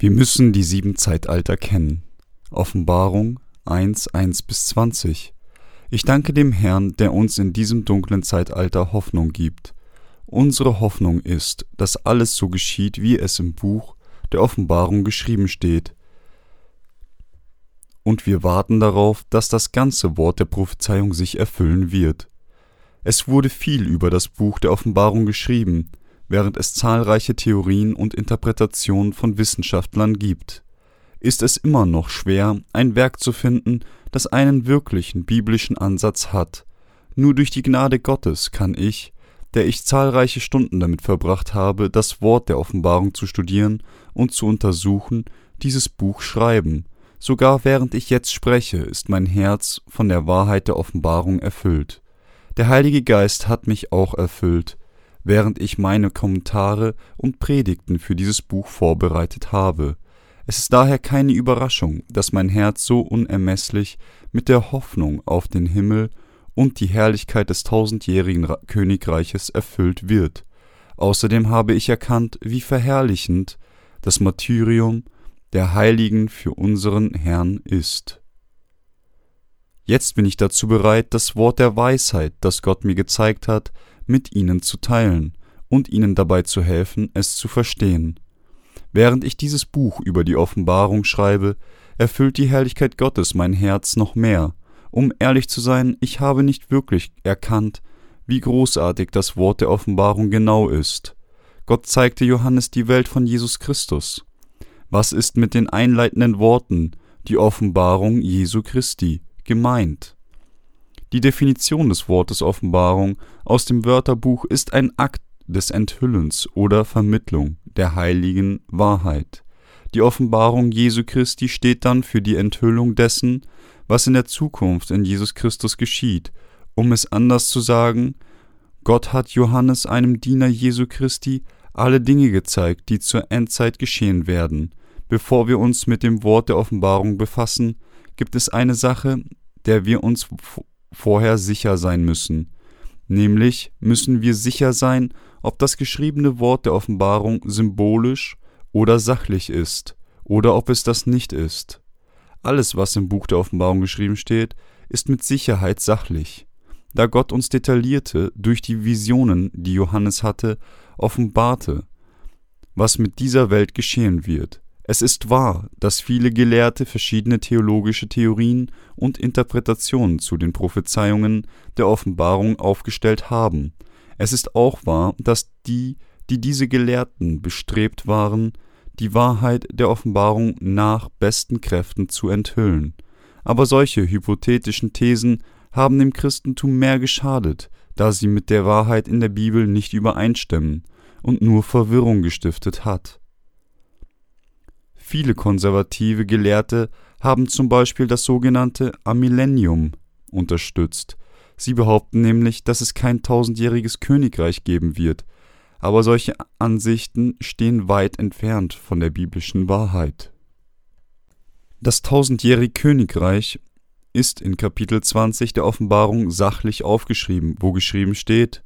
Wir müssen die sieben Zeitalter kennen. Offenbarung 1, 1 bis 20. Ich danke dem Herrn, der uns in diesem dunklen Zeitalter Hoffnung gibt. Unsere Hoffnung ist, dass alles so geschieht, wie es im Buch der Offenbarung geschrieben steht. Und wir warten darauf, dass das ganze Wort der Prophezeiung sich erfüllen wird. Es wurde viel über das Buch der Offenbarung geschrieben, während es zahlreiche Theorien und Interpretationen von Wissenschaftlern gibt, ist es immer noch schwer, ein Werk zu finden, das einen wirklichen biblischen Ansatz hat. Nur durch die Gnade Gottes kann ich, der ich zahlreiche Stunden damit verbracht habe, das Wort der Offenbarung zu studieren und zu untersuchen, dieses Buch schreiben. Sogar während ich jetzt spreche, ist mein Herz von der Wahrheit der Offenbarung erfüllt. Der Heilige Geist hat mich auch erfüllt, während ich meine Kommentare und Predigten für dieses Buch vorbereitet habe. Es ist daher keine Überraschung, dass mein Herz so unermesslich mit der Hoffnung auf den Himmel und die Herrlichkeit des tausendjährigen Königreiches erfüllt wird. Außerdem habe ich erkannt, wie verherrlichend das Martyrium der Heiligen für unseren Herrn ist. Jetzt bin ich dazu bereit, das Wort der Weisheit, das Gott mir gezeigt hat, mit ihnen zu teilen und ihnen dabei zu helfen, es zu verstehen. Während ich dieses Buch über die Offenbarung schreibe, erfüllt die Herrlichkeit Gottes mein Herz noch mehr. Um ehrlich zu sein, ich habe nicht wirklich erkannt, wie großartig das Wort der Offenbarung genau ist. Gott zeigte Johannes die Welt von Jesus Christus. Was ist mit den einleitenden Worten, die Offenbarung Jesu Christi, gemeint? Die Definition des Wortes Offenbarung aus dem Wörterbuch ist ein Akt des Enthüllens oder Vermittlung der heiligen Wahrheit. Die Offenbarung Jesu Christi steht dann für die Enthüllung dessen, was in der Zukunft in Jesus Christus geschieht. Um es anders zu sagen, Gott hat Johannes, einem Diener Jesu Christi, alle Dinge gezeigt, die zur Endzeit geschehen werden. Bevor wir uns mit dem Wort der Offenbarung befassen, gibt es eine Sache, der wir uns vorher sicher sein müssen. Nämlich müssen wir sicher sein, ob das geschriebene Wort der Offenbarung symbolisch oder sachlich ist, oder ob es das nicht ist. Alles, was im Buch der Offenbarung geschrieben steht, ist mit Sicherheit sachlich. Da Gott uns detaillierte durch die Visionen, die Johannes hatte, offenbarte, was mit dieser Welt geschehen wird. Es ist wahr, dass viele Gelehrte verschiedene theologische Theorien und Interpretationen zu den Prophezeiungen der Offenbarung aufgestellt haben. Es ist auch wahr, dass die, die diese Gelehrten bestrebt waren, die Wahrheit der Offenbarung nach besten Kräften zu enthüllen. Aber solche hypothetischen Thesen haben dem Christentum mehr geschadet, da sie mit der Wahrheit in der Bibel nicht übereinstimmen und nur Verwirrung gestiftet hat. Viele konservative Gelehrte haben zum Beispiel das sogenannte Amillennium unterstützt. Sie behaupten nämlich, dass es kein tausendjähriges Königreich geben wird, aber solche Ansichten stehen weit entfernt von der biblischen Wahrheit. Das tausendjährige Königreich ist in Kapitel 20 der Offenbarung sachlich aufgeschrieben, wo geschrieben steht,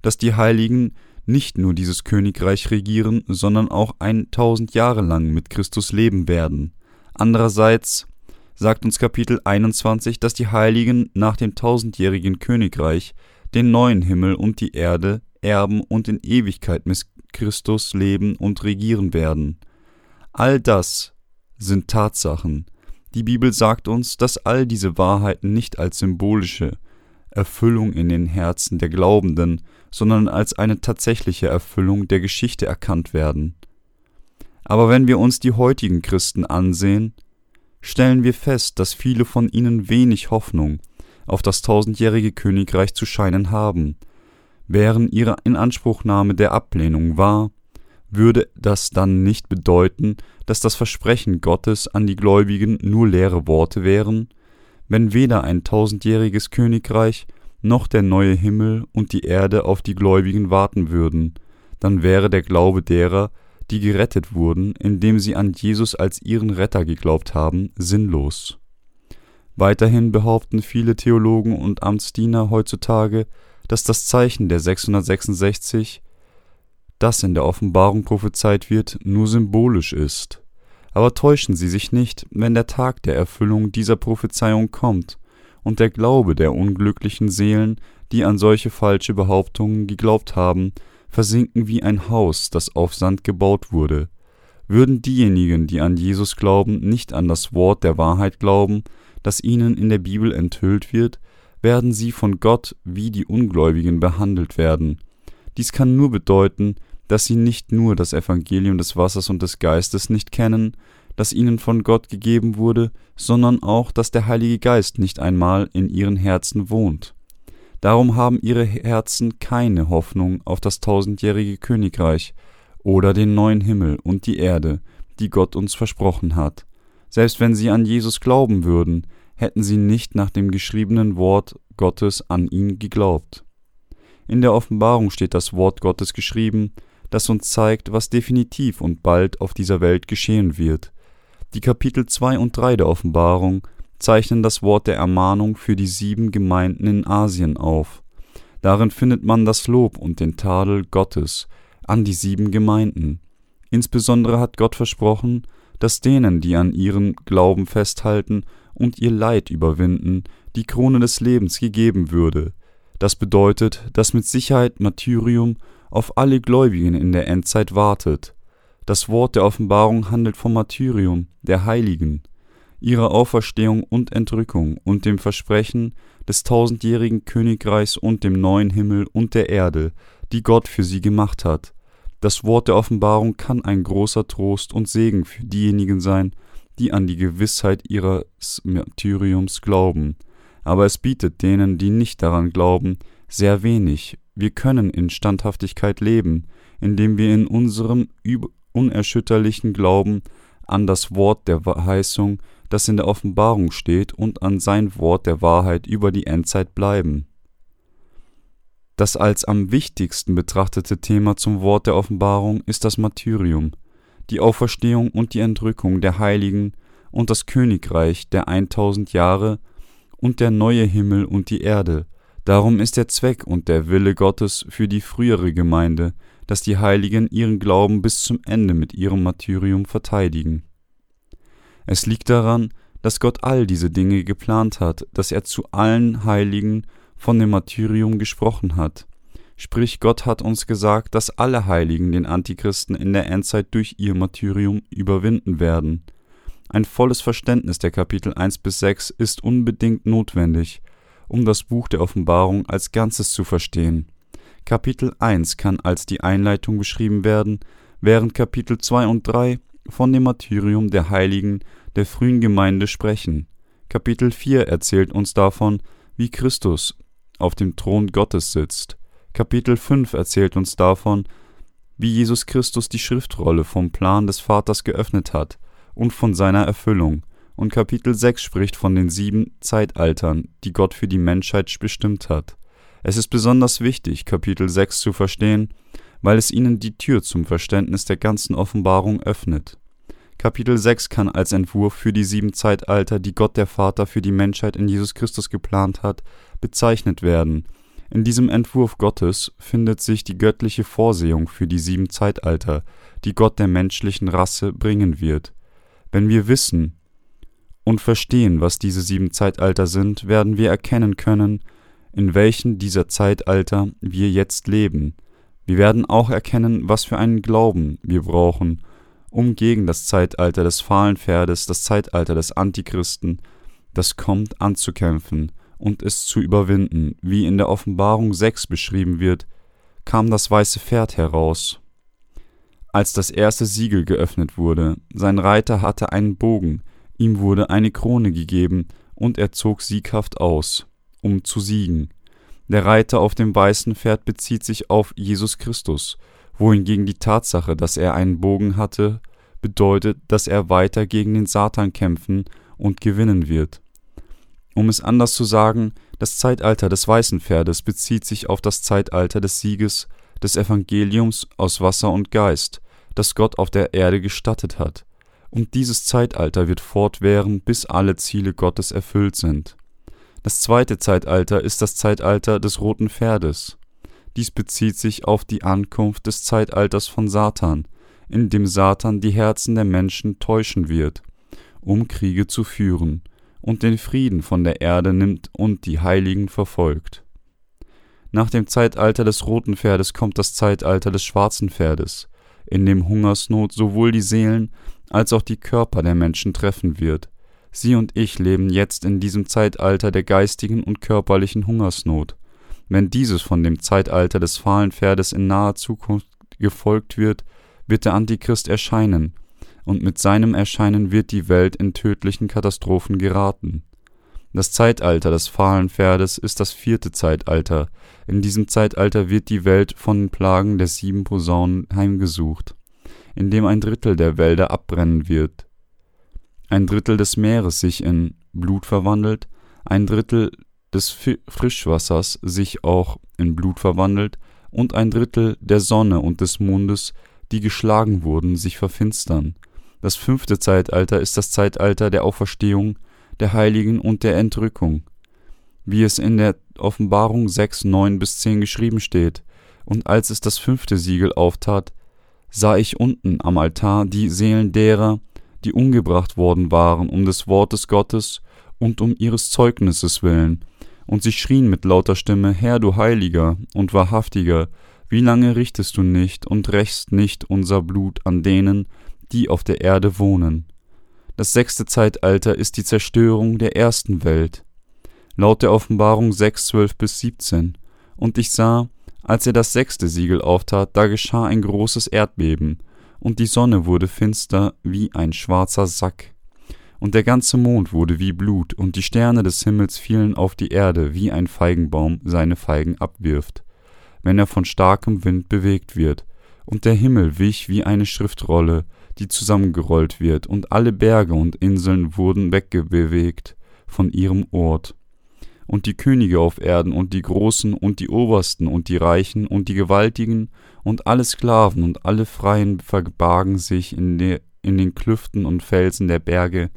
dass die Heiligen nicht nur dieses Königreich regieren, sondern auch 1000 Jahre lang mit Christus leben werden. Andererseits sagt uns Kapitel 21, dass die Heiligen nach dem tausendjährigen Königreich den neuen Himmel und die Erde erben und in Ewigkeit mit Christus leben und regieren werden. All das sind Tatsachen. Die Bibel sagt uns, dass all diese Wahrheiten nicht als symbolische, Erfüllung in den Herzen der Glaubenden, sondern als eine tatsächliche Erfüllung der Geschichte erkannt werden. Aber wenn wir uns die heutigen Christen ansehen, stellen wir fest, dass viele von ihnen wenig Hoffnung auf das tausendjährige Königreich zu scheinen haben. Während ihre Inanspruchnahme der Ablehnung war, würde das dann nicht bedeuten, dass das Versprechen Gottes an die Gläubigen nur leere Worte wären? wenn weder ein tausendjähriges Königreich noch der neue Himmel und die Erde auf die Gläubigen warten würden, dann wäre der Glaube derer, die gerettet wurden, indem sie an Jesus als ihren Retter geglaubt haben, sinnlos. Weiterhin behaupten viele Theologen und Amtsdiener heutzutage, dass das Zeichen der 666, das in der Offenbarung prophezeit wird, nur symbolisch ist. Aber täuschen Sie sich nicht, wenn der Tag der Erfüllung dieser Prophezeiung kommt und der Glaube der unglücklichen Seelen, die an solche falsche Behauptungen geglaubt haben, versinken wie ein Haus, das auf Sand gebaut wurde. Würden diejenigen, die an Jesus glauben, nicht an das Wort der Wahrheit glauben, das ihnen in der Bibel enthüllt wird, werden sie von Gott wie die Ungläubigen behandelt werden. Dies kann nur bedeuten, dass sie nicht nur das Evangelium des Wassers und des Geistes nicht kennen, das ihnen von Gott gegeben wurde, sondern auch, dass der Heilige Geist nicht einmal in ihren Herzen wohnt. Darum haben ihre Herzen keine Hoffnung auf das tausendjährige Königreich oder den neuen Himmel und die Erde, die Gott uns versprochen hat. Selbst wenn sie an Jesus glauben würden, hätten sie nicht nach dem geschriebenen Wort Gottes an ihn geglaubt. In der Offenbarung steht das Wort Gottes geschrieben, das uns zeigt, was definitiv und bald auf dieser Welt geschehen wird. Die Kapitel 2 und 3 der Offenbarung zeichnen das Wort der Ermahnung für die sieben Gemeinden in Asien auf. Darin findet man das Lob und den Tadel Gottes an die sieben Gemeinden. Insbesondere hat Gott versprochen, dass denen, die an ihrem Glauben festhalten und ihr Leid überwinden, die Krone des Lebens gegeben würde. Das bedeutet, dass mit Sicherheit Martyrium auf alle Gläubigen in der Endzeit wartet. Das Wort der Offenbarung handelt vom Martyrium der Heiligen, ihrer Auferstehung und Entrückung und dem Versprechen des tausendjährigen Königreichs und dem neuen Himmel und der Erde, die Gott für sie gemacht hat. Das Wort der Offenbarung kann ein großer Trost und Segen für diejenigen sein, die an die Gewissheit ihres Martyriums glauben, aber es bietet denen, die nicht daran glauben, sehr wenig. Wir können in Standhaftigkeit leben, indem wir in unserem unerschütterlichen Glauben an das Wort der Verheißung, das in der Offenbarung steht, und an sein Wort der Wahrheit über die Endzeit bleiben. Das als am wichtigsten betrachtete Thema zum Wort der Offenbarung ist das Martyrium, die Auferstehung und die Entrückung der Heiligen und das Königreich der 1000 Jahre und der neue Himmel und die Erde. Darum ist der Zweck und der Wille Gottes für die frühere Gemeinde, dass die Heiligen ihren Glauben bis zum Ende mit ihrem Martyrium verteidigen. Es liegt daran, dass Gott all diese Dinge geplant hat, dass er zu allen Heiligen von dem Martyrium gesprochen hat. Sprich, Gott hat uns gesagt, dass alle Heiligen den Antichristen in der Endzeit durch ihr Martyrium überwinden werden. Ein volles Verständnis der Kapitel 1 bis 6 ist unbedingt notwendig, um das Buch der Offenbarung als Ganzes zu verstehen. Kapitel 1 kann als die Einleitung beschrieben werden, während Kapitel 2 und 3 von dem Martyrium der Heiligen der frühen Gemeinde sprechen. Kapitel 4 erzählt uns davon, wie Christus auf dem Thron Gottes sitzt. Kapitel 5 erzählt uns davon, wie Jesus Christus die Schriftrolle vom Plan des Vaters geöffnet hat und von seiner Erfüllung, und Kapitel 6 spricht von den sieben Zeitaltern, die Gott für die Menschheit bestimmt hat. Es ist besonders wichtig, Kapitel 6 zu verstehen, weil es ihnen die Tür zum Verständnis der ganzen Offenbarung öffnet. Kapitel 6 kann als Entwurf für die sieben Zeitalter, die Gott der Vater für die Menschheit in Jesus Christus geplant hat, bezeichnet werden. In diesem Entwurf Gottes findet sich die göttliche Vorsehung für die sieben Zeitalter, die Gott der menschlichen Rasse bringen wird. Wenn wir wissen und verstehen, was diese sieben Zeitalter sind, werden wir erkennen können, in welchen dieser Zeitalter wir jetzt leben. Wir werden auch erkennen, was für einen Glauben wir brauchen, um gegen das Zeitalter des fahlen Pferdes, das Zeitalter des Antichristen, das kommt, anzukämpfen und es zu überwinden. Wie in der Offenbarung 6 beschrieben wird, kam das weiße Pferd heraus. Als das erste Siegel geöffnet wurde, sein Reiter hatte einen Bogen, ihm wurde eine Krone gegeben, und er zog sieghaft aus um zu siegen. Der Reiter auf dem weißen Pferd bezieht sich auf Jesus Christus, wohingegen die Tatsache, dass er einen Bogen hatte, bedeutet, dass er weiter gegen den Satan kämpfen und gewinnen wird. Um es anders zu sagen, das Zeitalter des weißen Pferdes bezieht sich auf das Zeitalter des Sieges des Evangeliums aus Wasser und Geist, das Gott auf der Erde gestattet hat. Und dieses Zeitalter wird fortwähren, bis alle Ziele Gottes erfüllt sind. Das zweite Zeitalter ist das Zeitalter des roten Pferdes. Dies bezieht sich auf die Ankunft des Zeitalters von Satan, in dem Satan die Herzen der Menschen täuschen wird, um Kriege zu führen, und den Frieden von der Erde nimmt und die Heiligen verfolgt. Nach dem Zeitalter des roten Pferdes kommt das Zeitalter des schwarzen Pferdes, in dem Hungersnot sowohl die Seelen als auch die Körper der Menschen treffen wird. Sie und ich leben jetzt in diesem Zeitalter der geistigen und körperlichen Hungersnot. Wenn dieses von dem Zeitalter des fahlen Pferdes in naher Zukunft gefolgt wird, wird der Antichrist erscheinen, und mit seinem Erscheinen wird die Welt in tödlichen Katastrophen geraten. Das Zeitalter des fahlen Pferdes ist das vierte Zeitalter. In diesem Zeitalter wird die Welt von den Plagen der sieben Posaunen heimgesucht, indem ein Drittel der Wälder abbrennen wird, ein Drittel des Meeres sich in Blut verwandelt, ein Drittel des Frischwassers sich auch in Blut verwandelt und ein Drittel der Sonne und des Mondes die geschlagen wurden, sich verfinstern. Das fünfte Zeitalter ist das Zeitalter der Auferstehung, der Heiligen und der Entrückung, wie es in der Offenbarung 6, 9 bis 10 geschrieben steht. Und als es das fünfte Siegel auftat, sah ich unten am Altar die Seelen derer, die umgebracht worden waren um des Wortes Gottes und um ihres Zeugnisses willen, und sie schrien mit lauter Stimme, Herr, du Heiliger und Wahrhaftiger, wie lange richtest du nicht und rächst nicht unser Blut an denen, die auf der Erde wohnen? Das sechste Zeitalter ist die Zerstörung der ersten Welt. Laut der Offenbarung 6, 12 bis 17. Und ich sah, als er das sechste Siegel auftat, da geschah ein großes Erdbeben, und die Sonne wurde finster wie ein schwarzer Sack. Und der ganze Mond wurde wie Blut, und die Sterne des Himmels fielen auf die Erde, wie ein Feigenbaum seine Feigen abwirft wenn er von starkem Wind bewegt wird, und der Himmel wich wie eine Schriftrolle, die zusammengerollt wird, und alle Berge und Inseln wurden wegbewegt von ihrem Ort. Und die Könige auf Erden und die Großen und die Obersten und die Reichen und die Gewaltigen und alle Sklaven und alle Freien verbargen sich in, de, in den Klüften und Felsen der Berge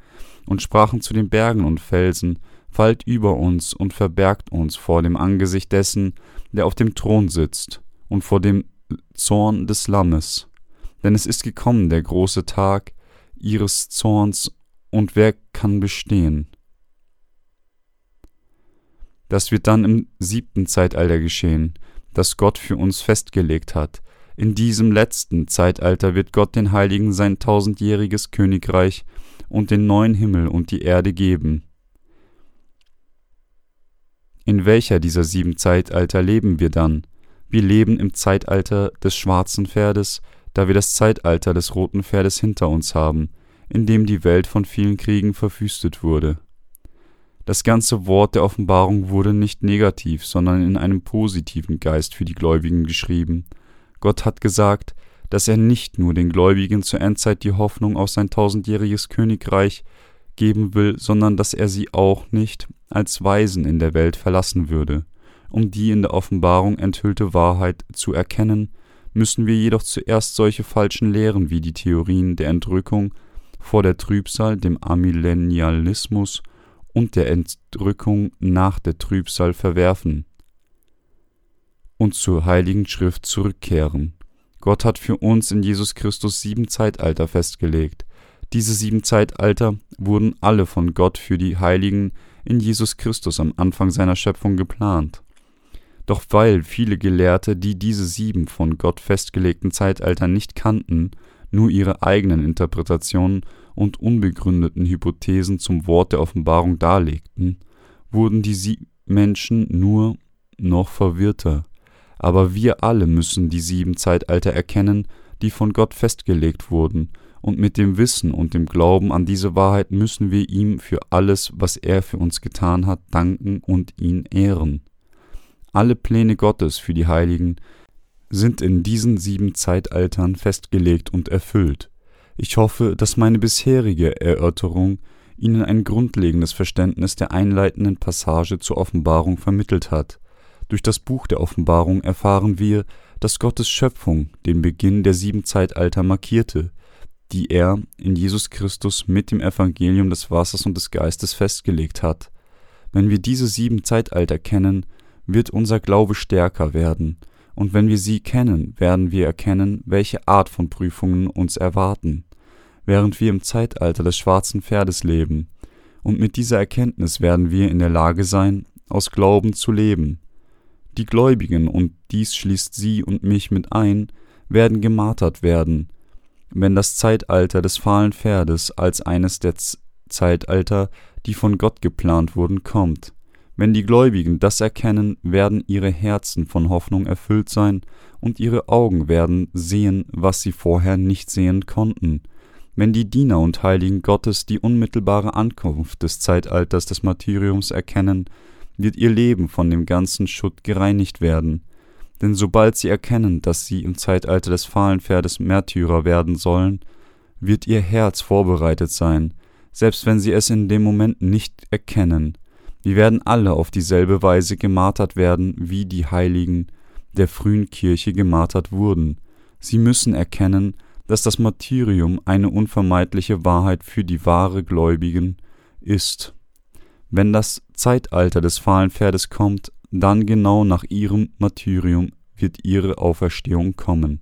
und sprachen zu den Bergen und Felsen, fallt über uns und verbergt uns vor dem Angesicht dessen, der auf dem Thron sitzt, und vor dem Zorn des Lammes. Denn es ist gekommen der große Tag ihres Zorns, und wer kann bestehen? Das wird dann im siebten Zeitalter geschehen, das Gott für uns festgelegt hat. In diesem letzten Zeitalter wird Gott den Heiligen sein tausendjähriges Königreich und den neuen Himmel und die Erde geben. In welcher dieser sieben Zeitalter leben wir dann? Wir leben im Zeitalter des schwarzen Pferdes, da wir das Zeitalter des roten Pferdes hinter uns haben, in dem die Welt von vielen Kriegen verwüstet wurde. Das ganze Wort der Offenbarung wurde nicht negativ, sondern in einem positiven Geist für die Gläubigen geschrieben. Gott hat gesagt, dass er nicht nur den Gläubigen zur Endzeit die Hoffnung auf sein tausendjähriges Königreich geben will, sondern dass er sie auch nicht als Weisen in der Welt verlassen würde. Um die in der Offenbarung enthüllte Wahrheit zu erkennen, müssen wir jedoch zuerst solche falschen Lehren wie die Theorien der Entrückung vor der Trübsal, dem Amillennialismus und der Entrückung nach der Trübsal verwerfen und zur Heiligen Schrift zurückkehren. Gott hat für uns in Jesus Christus sieben Zeitalter festgelegt. Diese sieben Zeitalter wurden alle von Gott für die Heiligen in Jesus Christus am Anfang seiner Schöpfung geplant. Doch weil viele Gelehrte, die diese sieben von Gott festgelegten Zeitalter nicht kannten, nur ihre eigenen Interpretationen und unbegründeten Hypothesen zum Wort der Offenbarung darlegten, wurden die Menschen nur noch verwirrter. Aber wir alle müssen die sieben Zeitalter erkennen, die von Gott festgelegt wurden und mit dem Wissen und dem Glauben an diese Wahrheit müssen wir ihm für alles, was er für uns getan hat, danken und ihn ehren. Alle Pläne Gottes für die Heiligen sind in diesen sieben Zeitaltern festgelegt und erfüllt. Ich hoffe, dass meine bisherige Erörterung Ihnen ein grundlegendes Verständnis der einleitenden Passage zur Offenbarung vermittelt hat. Durch das Buch der Offenbarung erfahren wir, dass Gottes Schöpfung den Beginn der sieben Zeitalter markierte, die er in Jesus Christus mit dem Evangelium des Wassers und des Geistes festgelegt hat. Wenn wir diese sieben Zeitalter kennen, wird unser Glaube stärker werden, und wenn wir sie kennen, werden wir erkennen, welche Art von Prüfungen uns erwarten, während wir im Zeitalter des schwarzen Pferdes leben, und mit dieser Erkenntnis werden wir in der Lage sein, aus Glauben zu leben. Die Gläubigen, und dies schließt sie und mich mit ein, werden gemartert werden, wenn das Zeitalter des fahlen Pferdes als eines der Z Zeitalter, die von Gott geplant wurden, kommt. Wenn die Gläubigen das erkennen, werden ihre Herzen von Hoffnung erfüllt sein und ihre Augen werden sehen, was sie vorher nicht sehen konnten. Wenn die Diener und Heiligen Gottes die unmittelbare Ankunft des Zeitalters des Martyriums erkennen, wird ihr Leben von dem ganzen Schutt gereinigt werden. Denn sobald sie erkennen, dass sie im Zeitalter des fahlen Pferdes Märtyrer werden sollen, wird ihr Herz vorbereitet sein, selbst wenn sie es in dem Moment nicht erkennen. Wir werden alle auf dieselbe Weise gemartert werden, wie die Heiligen der frühen Kirche gemartert wurden. Sie müssen erkennen, dass das Martyrium eine unvermeidliche Wahrheit für die wahre Gläubigen ist. Wenn das Zeitalter des fahlen Pferdes kommt, dann genau nach ihrem Martyrium wird ihre Auferstehung kommen.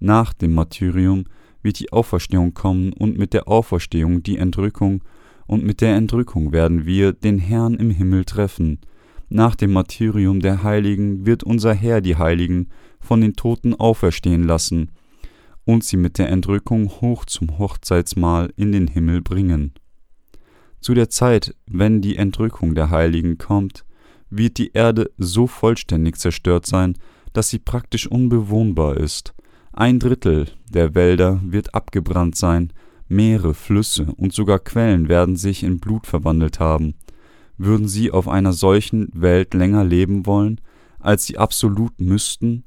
Nach dem Martyrium wird die Auferstehung kommen und mit der Auferstehung die Entrückung und mit der Entrückung werden wir den Herrn im Himmel treffen. Nach dem Martyrium der Heiligen wird unser Herr die Heiligen von den Toten auferstehen lassen und sie mit der Entrückung hoch zum Hochzeitsmahl in den Himmel bringen. Zu der Zeit, wenn die Entrückung der Heiligen kommt, wird die Erde so vollständig zerstört sein, dass sie praktisch unbewohnbar ist. Ein Drittel der Wälder wird abgebrannt sein, Meere, Flüsse und sogar Quellen werden sich in Blut verwandelt haben. Würden sie auf einer solchen Welt länger leben wollen, als sie absolut müssten?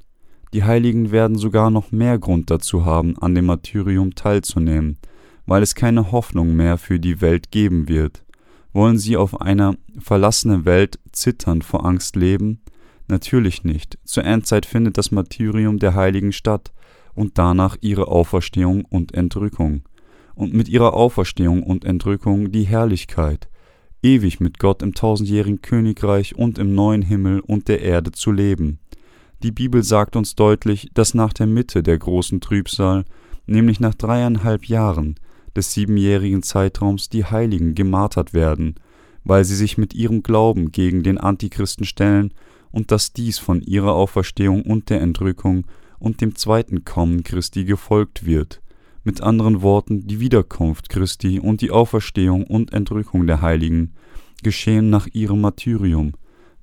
Die Heiligen werden sogar noch mehr Grund dazu haben, an dem Martyrium teilzunehmen, weil es keine Hoffnung mehr für die Welt geben wird. Wollen sie auf einer verlassenen Welt zitternd vor Angst leben? Natürlich nicht. Zur Endzeit findet das Martyrium der Heiligen statt und danach ihre Auferstehung und Entrückung und mit ihrer Auferstehung und Entrückung die Herrlichkeit, ewig mit Gott im tausendjährigen Königreich und im neuen Himmel und der Erde zu leben. Die Bibel sagt uns deutlich, dass nach der Mitte der großen Trübsal, nämlich nach dreieinhalb Jahren des siebenjährigen Zeitraums, die Heiligen gemartert werden, weil sie sich mit ihrem Glauben gegen den Antichristen stellen und dass dies von ihrer Auferstehung und der Entrückung und dem zweiten Kommen Christi gefolgt wird mit anderen Worten die Wiederkunft Christi und die Auferstehung und Entrückung der Heiligen, geschehen nach ihrem Martyrium,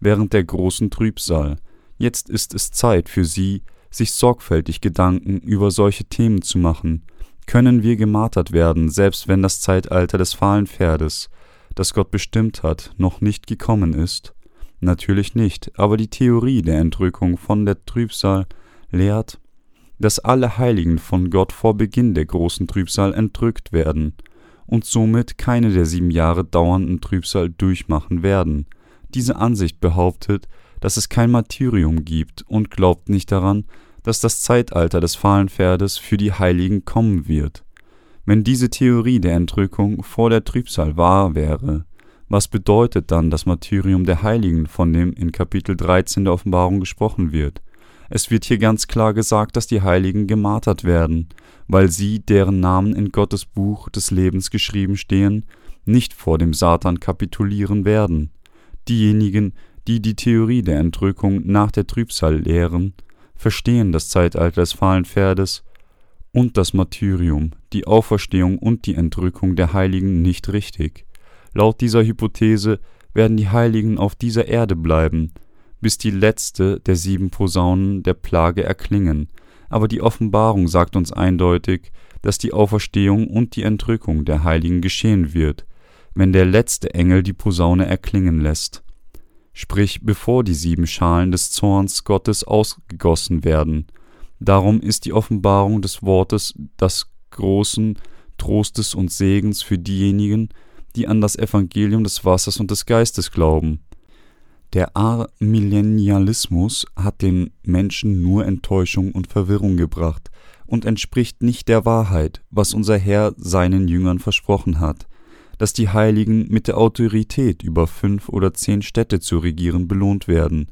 während der großen Trübsal. Jetzt ist es Zeit für sie, sich sorgfältig Gedanken über solche Themen zu machen. Können wir gemartert werden, selbst wenn das Zeitalter des fahlen Pferdes, das Gott bestimmt hat, noch nicht gekommen ist? Natürlich nicht, aber die Theorie der Entrückung von der Trübsal lehrt, dass alle Heiligen von Gott vor Beginn der großen Trübsal entrückt werden und somit keine der sieben Jahre dauernden Trübsal durchmachen werden. Diese Ansicht behauptet, dass es kein Martyrium gibt und glaubt nicht daran, dass das Zeitalter des fahlen Pferdes für die Heiligen kommen wird. Wenn diese Theorie der Entrückung vor der Trübsal wahr wäre, was bedeutet dann das Martyrium der Heiligen, von dem in Kapitel 13 der Offenbarung gesprochen wird? Es wird hier ganz klar gesagt, dass die Heiligen gemartert werden, weil sie, deren Namen in Gottes Buch des Lebens geschrieben stehen, nicht vor dem Satan kapitulieren werden. Diejenigen, die die Theorie der Entrückung nach der Trübsal lehren, verstehen das Zeitalter des fahlen Pferdes und das Martyrium, die Auferstehung und die Entrückung der Heiligen nicht richtig. Laut dieser Hypothese werden die Heiligen auf dieser Erde bleiben, bis die letzte der sieben Posaunen der Plage erklingen, aber die Offenbarung sagt uns eindeutig, dass die Auferstehung und die Entrückung der Heiligen geschehen wird, wenn der letzte Engel die Posaune erklingen lässt, sprich bevor die sieben Schalen des Zorns Gottes ausgegossen werden. Darum ist die Offenbarung des Wortes das großen Trostes und Segens für diejenigen, die an das Evangelium des Wassers und des Geistes glauben. Der Amillennialismus hat den Menschen nur Enttäuschung und Verwirrung gebracht und entspricht nicht der Wahrheit, was unser Herr seinen Jüngern versprochen hat, dass die Heiligen mit der Autorität über fünf oder zehn Städte zu regieren belohnt werden.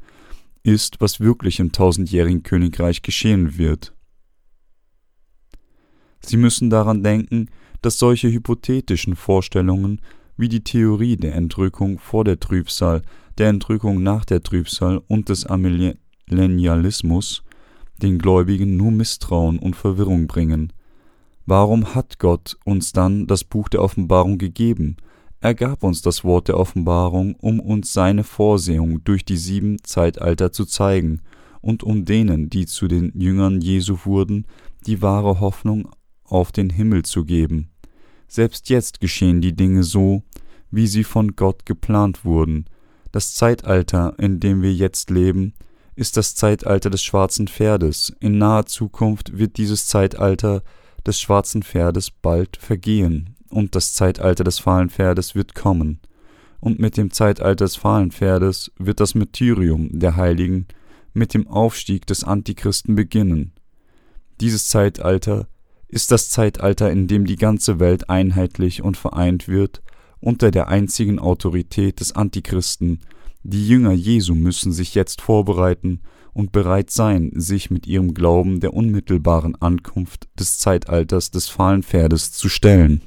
ist, was wirklich im tausendjährigen Königreich geschehen wird. Sie müssen daran denken, dass solche hypothetischen Vorstellungen wie die Theorie der Entrückung vor der Trübsal, der Entrückung nach der Trübsal und des Amillennialismus den Gläubigen nur Misstrauen und Verwirrung bringen. Warum hat Gott uns dann das Buch der Offenbarung gegeben? Er gab uns das Wort der Offenbarung, um uns seine Vorsehung durch die sieben Zeitalter zu zeigen und um denen, die zu den Jüngern Jesu wurden, die wahre Hoffnung auf den Himmel zu geben. Selbst jetzt geschehen die Dinge so, wie sie von Gott geplant wurden. Das Zeitalter, in dem wir jetzt leben, ist das Zeitalter des schwarzen Pferdes. In naher Zukunft wird dieses Zeitalter des schwarzen Pferdes bald vergehen, und das Zeitalter des fahlen Pferdes wird kommen. Und mit dem Zeitalter des fahlen Pferdes wird das Martyrium der Heiligen mit dem Aufstieg des Antichristen beginnen. Dieses Zeitalter ist das Zeitalter, in dem die ganze Welt einheitlich und vereint wird unter der einzigen Autorität des Antichristen. Die Jünger Jesu müssen sich jetzt vorbereiten und bereit sein, sich mit ihrem Glauben der unmittelbaren Ankunft des Zeitalters des fahlen Pferdes zu stellen.